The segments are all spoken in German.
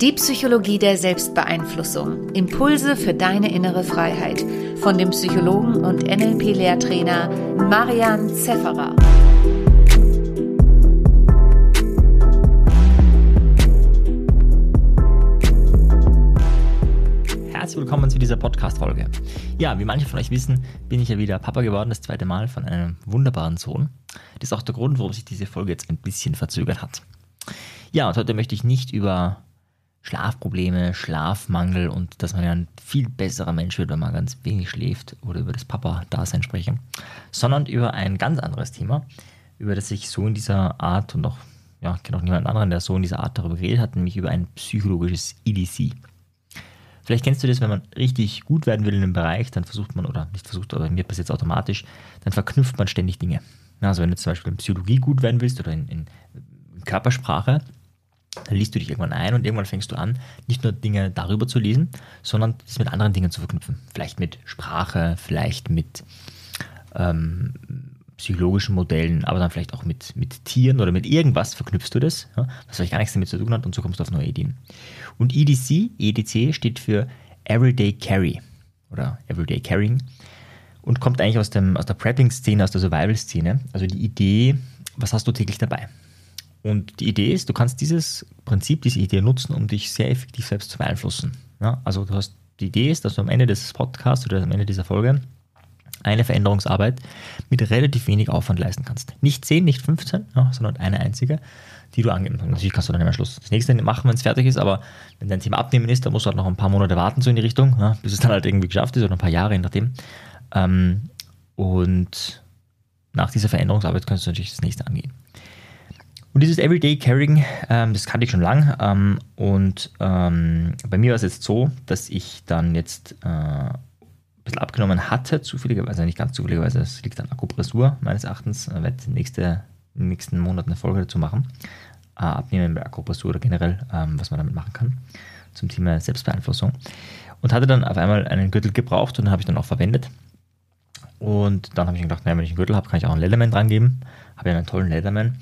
Die Psychologie der Selbstbeeinflussung. Impulse für deine innere Freiheit. Von dem Psychologen und NLP-Lehrtrainer Marian Zefferer. Herzlich willkommen zu dieser Podcast-Folge. Ja, wie manche von euch wissen, bin ich ja wieder Papa geworden, das zweite Mal von einem wunderbaren Sohn. Das ist auch der Grund, warum sich diese Folge jetzt ein bisschen verzögert hat. Ja, und heute möchte ich nicht über Schlafprobleme, Schlafmangel und dass man ja ein viel besserer Mensch wird, wenn man ganz wenig schläft oder über das Papa-Dasein sprechen, sondern über ein ganz anderes Thema, über das ich so in dieser Art und auch, ja, ich kenne auch niemand anderen, der so in dieser Art darüber geredet hat, nämlich über ein psychologisches EDC. Vielleicht kennst du das, wenn man richtig gut werden will in einem Bereich, dann versucht man, oder nicht versucht, aber mir passiert es automatisch, dann verknüpft man ständig Dinge. Also wenn du zum Beispiel in Psychologie gut werden willst oder in, in Körpersprache, dann liest du dich irgendwann ein und irgendwann fängst du an, nicht nur Dinge darüber zu lesen, sondern das mit anderen Dingen zu verknüpfen. Vielleicht mit Sprache, vielleicht mit ähm, psychologischen Modellen, aber dann vielleicht auch mit, mit Tieren oder mit irgendwas verknüpfst du das, ja, was vielleicht gar nichts damit zu tun hat und so kommst du auf neue Ideen. Und EDC, EDC steht für Everyday Carry oder Everyday Carrying und kommt eigentlich aus, dem, aus der Prepping-Szene, aus der Survival-Szene. Also die Idee, was hast du täglich dabei? Und die Idee ist, du kannst dieses Prinzip, diese Idee nutzen, um dich sehr effektiv selbst zu beeinflussen. Ja, also du hast, die Idee ist, dass du am Ende des Podcasts oder am Ende dieser Folge eine Veränderungsarbeit mit relativ wenig Aufwand leisten kannst. Nicht 10, nicht 15, ja, sondern eine einzige, die du angeben kannst. Natürlich kannst du dann im Schluss das nächste machen, wenn es fertig ist, aber wenn dein Thema abnehmen ist, dann musst du halt noch ein paar Monate warten, so in die Richtung, ja, bis es dann halt irgendwie geschafft ist oder ein paar Jahre, je nachdem. Ähm, und nach dieser Veränderungsarbeit kannst du natürlich das nächste angehen. Und dieses Everyday Carrying, ähm, das kannte ich schon lang. Ähm, und ähm, bei mir war es jetzt so, dass ich dann jetzt äh, ein bisschen abgenommen hatte, zufälligerweise, nicht ganz zufälligerweise, es liegt an Akupressur meines Erachtens. Ich werde nächste, in den nächsten Monaten eine Folge dazu machen. Äh, abnehmen bei Akupressur oder generell, ähm, was man damit machen kann, zum Thema Selbstbeeinflussung. Und hatte dann auf einmal einen Gürtel gebraucht und den habe ich dann auch verwendet. Und dann habe ich mir gedacht, naja, wenn ich einen Gürtel habe, kann ich auch einen Leatherman dran geben. Habe ja einen tollen Leatherman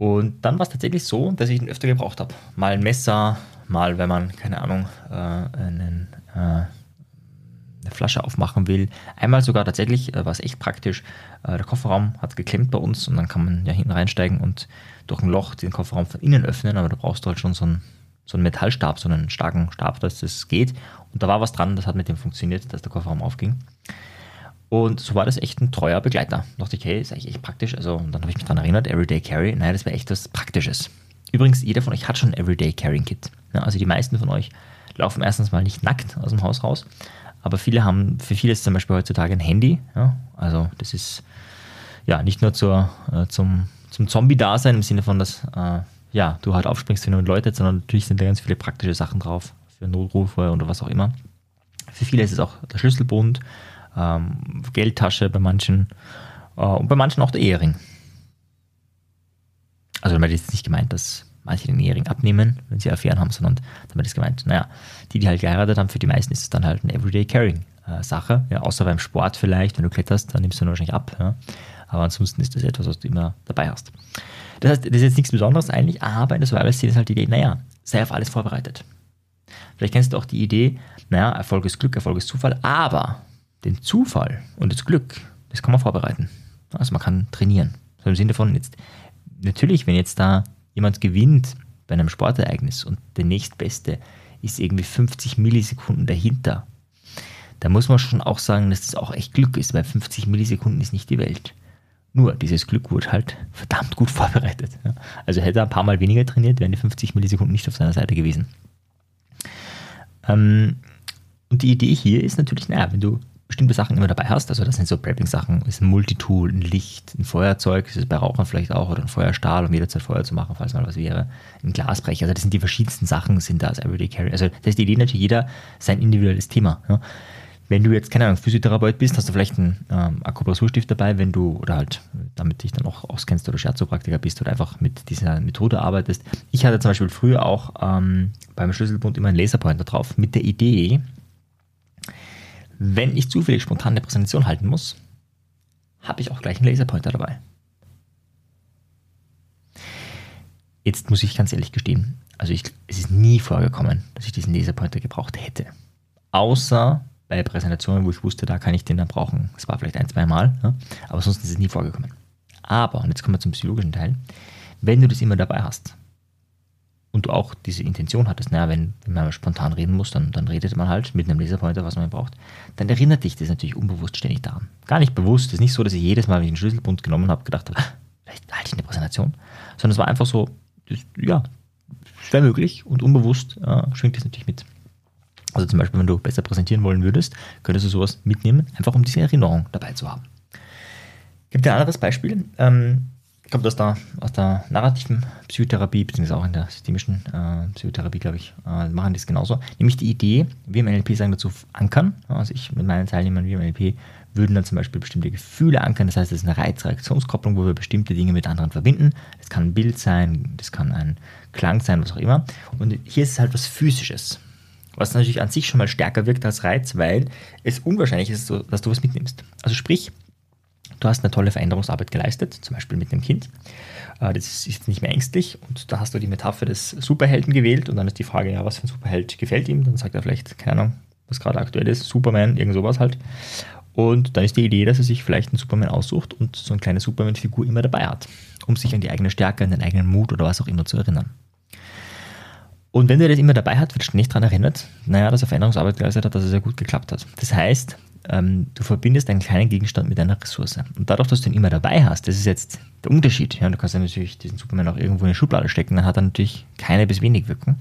und dann war es tatsächlich so, dass ich ihn öfter gebraucht habe. Mal ein Messer, mal, wenn man, keine Ahnung, äh, einen, äh, eine Flasche aufmachen will. Einmal sogar tatsächlich, äh, war es echt praktisch. Äh, der Kofferraum hat geklemmt bei uns und dann kann man ja hinten reinsteigen und durch ein Loch den Kofferraum von innen öffnen, aber da brauchst du halt schon so einen, so einen Metallstab, so einen starken Stab, dass das geht. Und da war was dran, das hat mit dem funktioniert, dass der Kofferraum aufging. Und so war das echt ein treuer Begleiter. Da dachte ich, hey, ist eigentlich echt praktisch. Also, und dann habe ich mich daran erinnert, Everyday Carry. Naja, das wäre echt was Praktisches. Übrigens, jeder von euch hat schon ein Everyday Carrying Kit. Ja, also die meisten von euch laufen erstens mal nicht nackt aus dem Haus raus. Aber viele haben, für viele ist zum Beispiel heutzutage ein Handy. Ja, also das ist ja nicht nur zur, äh, zum, zum Zombie-Dasein im Sinne von, dass äh, ja, du halt aufspringst, wenn du läutet, sondern natürlich sind da ganz viele praktische Sachen drauf für Notrufe oder was auch immer. Für viele ist es auch der Schlüsselbund ähm, Geldtasche bei manchen äh, und bei manchen auch der Ehering. Also damit ist nicht gemeint, dass manche den Ehering abnehmen, wenn sie Affären haben, sondern damit ist gemeint, naja, die, die halt geheiratet haben, für die meisten ist es dann halt eine Everyday Carrying äh, Sache, ja, außer beim Sport vielleicht, wenn du kletterst, dann nimmst du ihn wahrscheinlich ab, ja. aber ansonsten ist das etwas, was du immer dabei hast. Das heißt, das ist jetzt nichts Besonderes eigentlich, aber in der Survival-Szene ist halt die Idee, naja, sei auf alles vorbereitet. Vielleicht kennst du auch die Idee, naja, Erfolg ist Glück, Erfolg ist Zufall, aber den Zufall und das Glück, das kann man vorbereiten. Also man kann trainieren. So im Sinne von jetzt, natürlich, wenn jetzt da jemand gewinnt bei einem Sportereignis und der nächstbeste ist irgendwie 50 Millisekunden dahinter, da muss man schon auch sagen, dass das auch echt Glück ist, weil 50 Millisekunden ist nicht die Welt. Nur dieses Glück wurde halt verdammt gut vorbereitet. Also hätte er ein paar Mal weniger trainiert, wären die 50 Millisekunden nicht auf seiner Seite gewesen. Ähm, und die Idee hier ist natürlich, naja, wenn du bestimmte Sachen immer dabei hast. Also das sind so Prepping-Sachen, ist ein Multitool, ein Licht, ein Feuerzeug, das ist bei Rauchern vielleicht auch, oder ein Feuerstahl, um jederzeit Feuer zu machen, falls mal was wäre. Ein Glasbrecher, also das sind die verschiedensten Sachen, sind da als Everyday Carry. Also das ist die Idee natürlich jeder sein individuelles Thema. Ja. Wenn du jetzt, keine Ahnung, Physiotherapeut bist, hast du vielleicht einen ähm, Akupressurstift dabei, wenn du, oder halt, damit dich dann auch auskennst oder Scherzopraktiker bist oder einfach mit dieser Methode arbeitest. Ich hatte zum Beispiel früher auch ähm, beim Schlüsselbund immer einen Laserpointer drauf, mit der Idee, wenn ich zufällig spontan eine Präsentation halten muss, habe ich auch gleich einen Laserpointer dabei. Jetzt muss ich ganz ehrlich gestehen, Also ich, es ist nie vorgekommen, dass ich diesen Laserpointer gebraucht hätte. Außer bei Präsentationen, wo ich wusste, da kann ich den dann brauchen. Das war vielleicht ein, zwei Mal, ja? aber sonst ist es nie vorgekommen. Aber, und jetzt kommen wir zum psychologischen Teil, wenn du das immer dabei hast und du auch diese Intention hattest, naja, wenn, wenn man spontan reden muss, dann, dann redet man halt mit einem Laserpointer, was man braucht, dann erinnert dich das natürlich unbewusst ständig daran. Gar nicht bewusst, es ist nicht so, dass ich jedes Mal, wenn ich einen Schlüsselbund genommen habe, gedacht habe, ah, vielleicht halte ich eine Präsentation, sondern es war einfach so, das, ja, es wäre möglich und unbewusst äh, schwingt das natürlich mit. Also zum Beispiel, wenn du besser präsentieren wollen würdest, könntest du sowas mitnehmen, einfach um diese Erinnerung dabei zu haben. Gibt ein anderes Beispiel, ähm, kommt aus der, aus der narrativen Psychotherapie, beziehungsweise auch in der systemischen äh, Psychotherapie, glaube ich, äh, machen das genauso. Nämlich die Idee, wir im NLP sagen dazu ankern. Also ich mit meinen Teilnehmern, wir im NLP würden dann zum Beispiel bestimmte Gefühle ankern. Das heißt, es ist eine Reiz-Reaktionskopplung, wo wir bestimmte Dinge mit anderen verbinden. Das kann ein Bild sein, das kann ein Klang sein, was auch immer. Und hier ist es halt was Physisches was natürlich an sich schon mal stärker wirkt als Reiz, weil es unwahrscheinlich ist, dass du was mitnimmst. Also sprich, du hast eine tolle Veränderungsarbeit geleistet, zum Beispiel mit einem Kind. Äh, das ist nicht mehr ängstlich und da hast du die Metapher des Superhelden gewählt und dann ist die Frage, ja, was für ein Superheld gefällt ihm? Dann sagt er vielleicht, keine Ahnung, was gerade aktuell ist, Superman, irgend sowas halt. Und dann ist die Idee, dass er sich vielleicht einen Superman aussucht und so eine kleine Superman-Figur immer dabei hat, um sich an die eigene Stärke, an den eigenen Mut oder was auch immer zu erinnern. Und wenn der das immer dabei hat, wird ständig daran erinnert, naja, dass er Veränderungsarbeit geleistet hat, dass es sehr gut geklappt hat. Das heißt, ähm, du verbindest einen kleinen Gegenstand mit einer Ressource. Und dadurch, dass du ihn immer dabei hast, das ist jetzt der Unterschied. Ja, du kannst ja natürlich diesen Superman auch irgendwo in eine Schublade stecken, dann hat er natürlich keine bis wenig Wirkung.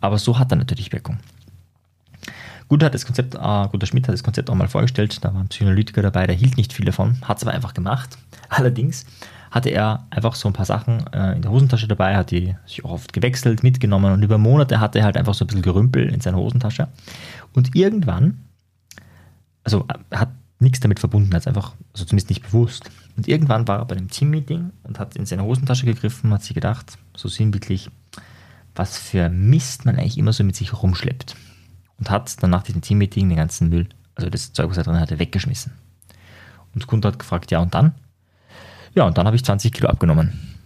Aber so hat er natürlich Wirkung. Gut hat das Konzept, äh, Guter Schmidt hat das Konzept auch mal vorgestellt, da war ein Psychoanalytiker dabei, der hielt nicht viel davon, hat es aber einfach gemacht. Allerdings hatte er einfach so ein paar Sachen äh, in der Hosentasche dabei, hat die sich auch oft gewechselt, mitgenommen und über Monate hatte er halt einfach so ein bisschen Gerümpel in seiner Hosentasche. Und irgendwann, also er hat nichts damit verbunden, als einfach, also zumindest nicht bewusst. Und irgendwann war er bei einem Teammeeting und hat in seine Hosentasche gegriffen, hat sich gedacht, so sinnbildlich, was für Mist man eigentlich immer so mit sich rumschleppt. Und hat dann nach diesem Teammeeting den ganzen Müll, also das Zeug, was er drin hatte, weggeschmissen. Und Kunde hat gefragt, ja und dann? Ja, und dann habe ich 20 Kilo abgenommen.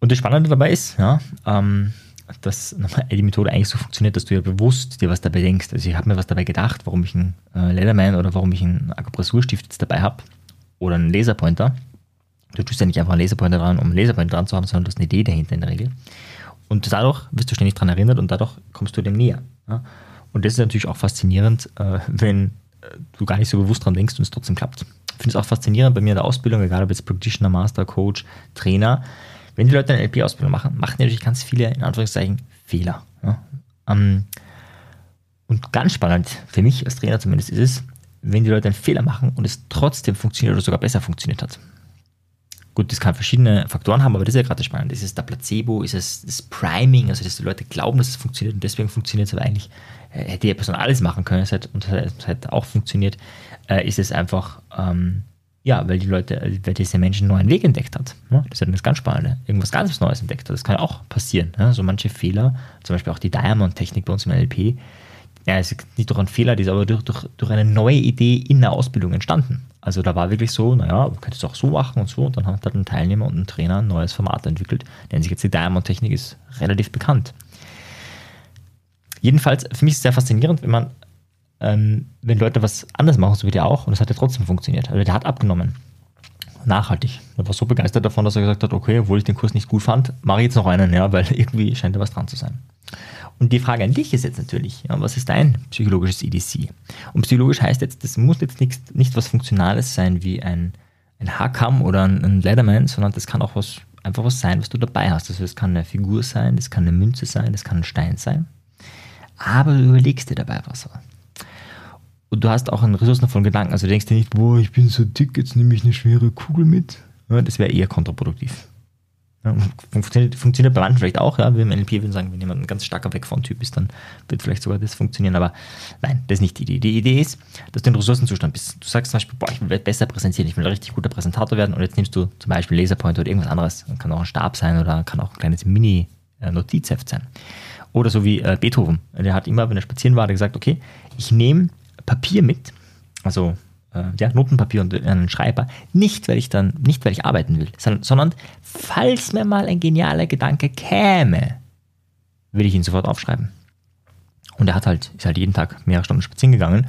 Und das Spannende dabei ist, ja, ähm, dass die Methode eigentlich so funktioniert, dass du ja bewusst dir was dabei denkst. Also ich habe mir was dabei gedacht, warum ich einen äh, Leatherman oder warum ich einen Akupressurstift jetzt dabei habe oder einen Laserpointer. Du tust ja nicht einfach einen Laserpointer dran, um einen Laserpointer dran zu haben, sondern du hast eine Idee dahinter in der Regel. Und dadurch wirst du ständig daran erinnert und dadurch kommst du dem näher. Ja? Und das ist natürlich auch faszinierend, äh, wenn äh, du gar nicht so bewusst dran denkst und es trotzdem klappt. Ich finde es auch faszinierend bei mir in der Ausbildung, egal ob jetzt Practitioner, Master, Coach, Trainer, wenn die Leute eine LP-Ausbildung machen, machen die natürlich ganz viele, in Anführungszeichen, Fehler. Ja. Ähm, und ganz spannend, für mich als Trainer zumindest, ist es, wenn die Leute einen Fehler machen und es trotzdem funktioniert oder sogar besser funktioniert hat. Gut, das kann verschiedene Faktoren haben, aber das ist ja gerade spannend. Ist es der Placebo, ist es das Priming, also dass die Leute glauben, dass es funktioniert und deswegen funktioniert es, aber eigentlich äh, hätte die Person alles machen können und es hat auch funktioniert äh, ist es einfach, ähm, ja, weil die Leute, weil diese Menschen einen neuen Weg entdeckt hat. Ne? Das ist ja das ganz Spannende. Irgendwas ganz Neues entdeckt hat. Das kann ja auch passieren. Ne? So manche Fehler, zum Beispiel auch die Diamond-Technik bei uns im NLP, ja, es ist nicht durch einen Fehler, die ist aber durch, durch, durch eine neue Idee in der Ausbildung entstanden. Also da war wirklich so, naja, du könntest es auch so machen und so. Und dann hat halt ein Teilnehmer und ein Trainer ein neues Format entwickelt. Nennt sich jetzt die Diamond-Technik, ist relativ bekannt. Jedenfalls, für mich ist es sehr faszinierend, wenn man ähm, wenn Leute was anders machen, so wie der auch, und es hat ja trotzdem funktioniert. Also der hat abgenommen. Nachhaltig. Er war so begeistert davon, dass er gesagt hat, okay, obwohl ich den Kurs nicht gut fand, mache ich jetzt noch einen, ja, weil irgendwie scheint da was dran zu sein. Und die Frage an dich ist jetzt natürlich, ja, was ist dein psychologisches EDC? Und psychologisch heißt jetzt, das muss jetzt nicht, nicht was Funktionales sein wie ein, ein Haarkamm oder ein, ein Leatherman, sondern das kann auch was, einfach was sein, was du dabei hast. Also es kann eine Figur sein, das kann eine Münze sein, das kann ein Stein sein. Aber du überlegst dir dabei was. Und du hast auch einen ressourcenvollen Gedanken. Also du denkst dir nicht, boah, ich bin so dick, jetzt nehme ich eine schwere Kugel mit. Ja, das wäre eher kontraproduktiv. Ja, funktioniert, funktioniert bei manchen vielleicht auch, ja. Wir im NLP würden sagen, wenn jemand ein ganz starker Weg von Typ ist, dann wird vielleicht sogar das funktionieren. Aber nein, das ist nicht die Idee. Die Idee ist, dass du in Ressourcenzustand bist. Du sagst zum Beispiel, boah, ich will besser präsentieren, ich will ein richtig guter Präsentator werden und jetzt nimmst du zum Beispiel Laserpoint oder irgendwas anderes. Kann auch ein Stab sein oder kann auch ein kleines Mini-Notizheft sein. Oder so wie äh, Beethoven. Der hat immer, wenn er spazieren war, gesagt, okay, ich nehme Papier mit, also äh, ja, Notenpapier und einen Schreiber. Nicht, weil ich dann, nicht, weil ich arbeiten will, sondern, sondern falls mir mal ein genialer Gedanke käme, will ich ihn sofort aufschreiben. Und er hat halt, ist halt jeden Tag mehrere Stunden spazieren gegangen.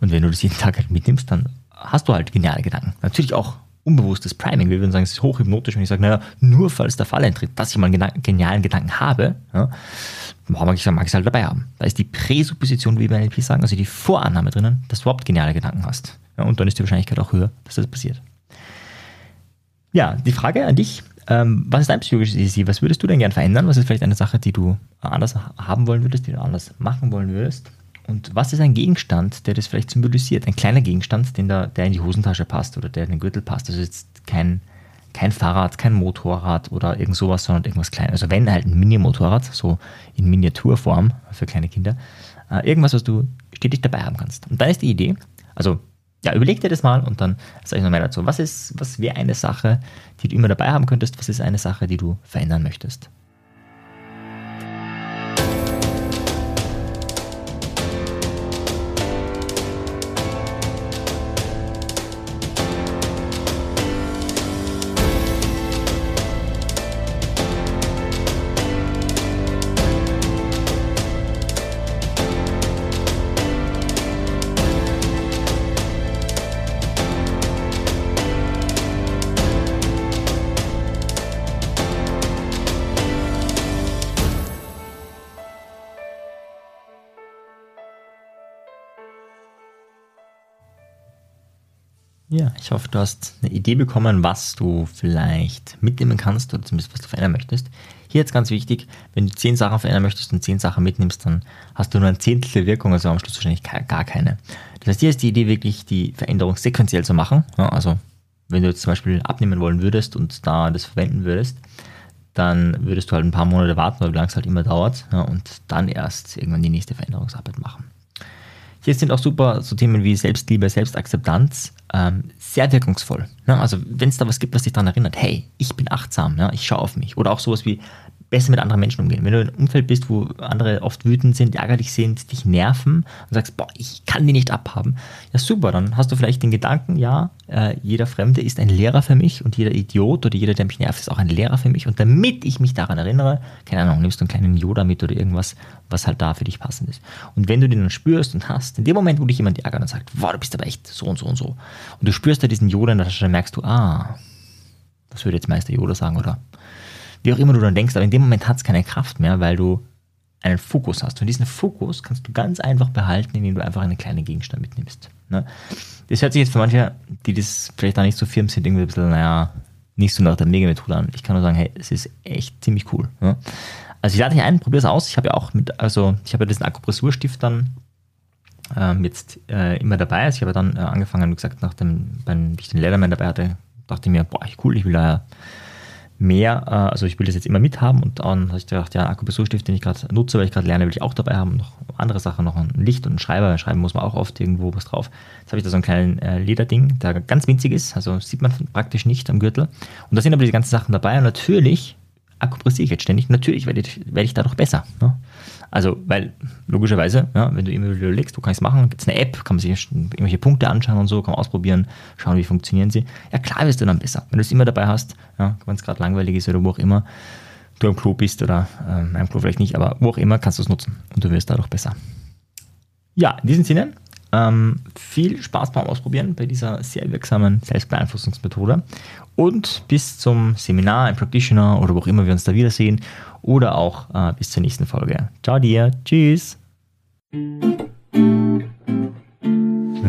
Und wenn du das jeden Tag halt mitnimmst, dann hast du halt geniale Gedanken. Natürlich auch unbewusstes Priming. Wir würden sagen, es ist hochhypnotisch, wenn ich sage, naja, nur falls der Fall eintritt, dass ich mal einen genialen Gedanken habe, ja, mag ich es halt dabei haben. Da ist die Präsupposition, wie wir NLP sagen, also die Vorannahme drinnen, dass du überhaupt geniale Gedanken hast. Ja, und dann ist die Wahrscheinlichkeit auch höher, dass das passiert. Ja, die Frage an dich, ähm, was ist dein psychologisches Easy? Was würdest du denn gern verändern? Was ist vielleicht eine Sache, die du anders haben wollen würdest, die du anders machen wollen würdest? Und was ist ein Gegenstand, der das vielleicht symbolisiert? Ein kleiner Gegenstand, den da, der in die Hosentasche passt oder der in den Gürtel passt. Also jetzt kein, kein Fahrrad, kein Motorrad oder irgend sowas, sondern irgendwas Kleines. Also wenn halt ein Mini-Motorrad, so in Miniaturform für kleine Kinder. Äh, irgendwas, was du stetig dabei haben kannst. Und dann ist die Idee, also ja, überleg dir das mal und dann sage ich noch mehr dazu. Was ist, was wäre eine Sache, die du immer dabei haben könntest? Was ist eine Sache, die du verändern möchtest? Ich hoffe, du hast eine Idee bekommen, was du vielleicht mitnehmen kannst oder zumindest was du verändern möchtest. Hier jetzt ganz wichtig, wenn du zehn Sachen verändern möchtest und zehn Sachen mitnimmst, dann hast du nur ein Zehntel der Wirkung, also am Schluss wahrscheinlich gar keine. Das heißt, hier ist die Idee wirklich, die Veränderung sequenziell zu machen. Ja, also wenn du jetzt zum Beispiel abnehmen wollen würdest und da das verwenden würdest, dann würdest du halt ein paar Monate warten, weil wie lange es halt immer dauert, ja, und dann erst irgendwann die nächste Veränderungsarbeit machen. Hier sind auch super so Themen wie Selbstliebe, Selbstakzeptanz ähm, sehr wirkungsvoll. Ne? Also wenn es da was gibt, was dich daran erinnert, hey, ich bin achtsam, ja? ich schaue auf mich. Oder auch sowas wie besser mit anderen Menschen umgehen. Wenn du in einem Umfeld bist, wo andere oft wütend sind, ärgerlich sind, dich nerven und sagst, boah, ich kann die nicht abhaben, ja super, dann hast du vielleicht den Gedanken, ja, äh, jeder Fremde ist ein Lehrer für mich und jeder Idiot oder jeder, der mich nervt, ist auch ein Lehrer für mich. Und damit ich mich daran erinnere, keine Ahnung, nimmst du einen kleinen Yoda mit oder irgendwas, was halt da für dich passend ist. Und wenn du den dann spürst und hast, in dem Moment, wo dich jemand ärgert und sagt, boah, du bist aber echt so und so und so, und du spürst da diesen Yoda in der Tasche, dann merkst du, ah, was würde jetzt Meister Yoda sagen, oder wie auch immer du dann denkst, aber in dem Moment hat es keine Kraft mehr, weil du einen Fokus hast. Und diesen Fokus kannst du ganz einfach behalten, indem du einfach einen kleinen Gegenstand mitnimmst. Ne? Das hört sich jetzt für manche, die das vielleicht da nicht so firm sind, irgendwie ein bisschen, naja, nicht so nach der Mega-Methode an. Ich kann nur sagen, hey, es ist echt ziemlich cool. Ne? Also ich lade dich ein, probier es aus. Ich habe ja auch mit, also ich habe ja diesen Akupressurstift dann ähm, jetzt äh, immer dabei. Also ich habe dann äh, angefangen, wie gesagt, nach dem, wenn ich den Leatherman dabei hatte, dachte ich mir, boah, cool, ich will da mehr, äh, also ich will das jetzt immer mithaben und dann habe ich gedacht, ja, Akupressurstift, den ich gerade nutze, weil ich gerade lerne, will ich auch dabei haben. Noch andere Sachen, noch ein Licht und ein Schreiber. Schreiben muss man auch oft irgendwo was drauf. Jetzt habe ich da so ein kleines äh, Lederding, der ganz winzig ist, also sieht man praktisch nicht am Gürtel. Und da sind aber diese ganzen Sachen dabei und natürlich akupressiere ich jetzt ständig. Natürlich werde ich, werde ich dadurch besser. Ne? Also, weil logischerweise, ja, wenn du immer überlegst, wo kann ich es machen, gibt es eine App, kann man sich irgendwelche Punkte anschauen und so, kann man ausprobieren, schauen, wie funktionieren sie. Ja, klar wirst du dann besser. Wenn du es immer dabei hast, ja, wenn es gerade langweilig ist oder wo auch immer, du am Klo bist oder äh, am Klo vielleicht nicht, aber wo auch immer, kannst du es nutzen und du wirst dadurch besser. Ja, in diesem Sinne, ähm, viel Spaß beim Ausprobieren bei dieser sehr wirksamen Selbstbeeinflussungsmethode und bis zum Seminar im Practitioner oder wo auch immer wir uns da wiedersehen oder auch äh, bis zur nächsten Folge. Ciao dir, tschüss.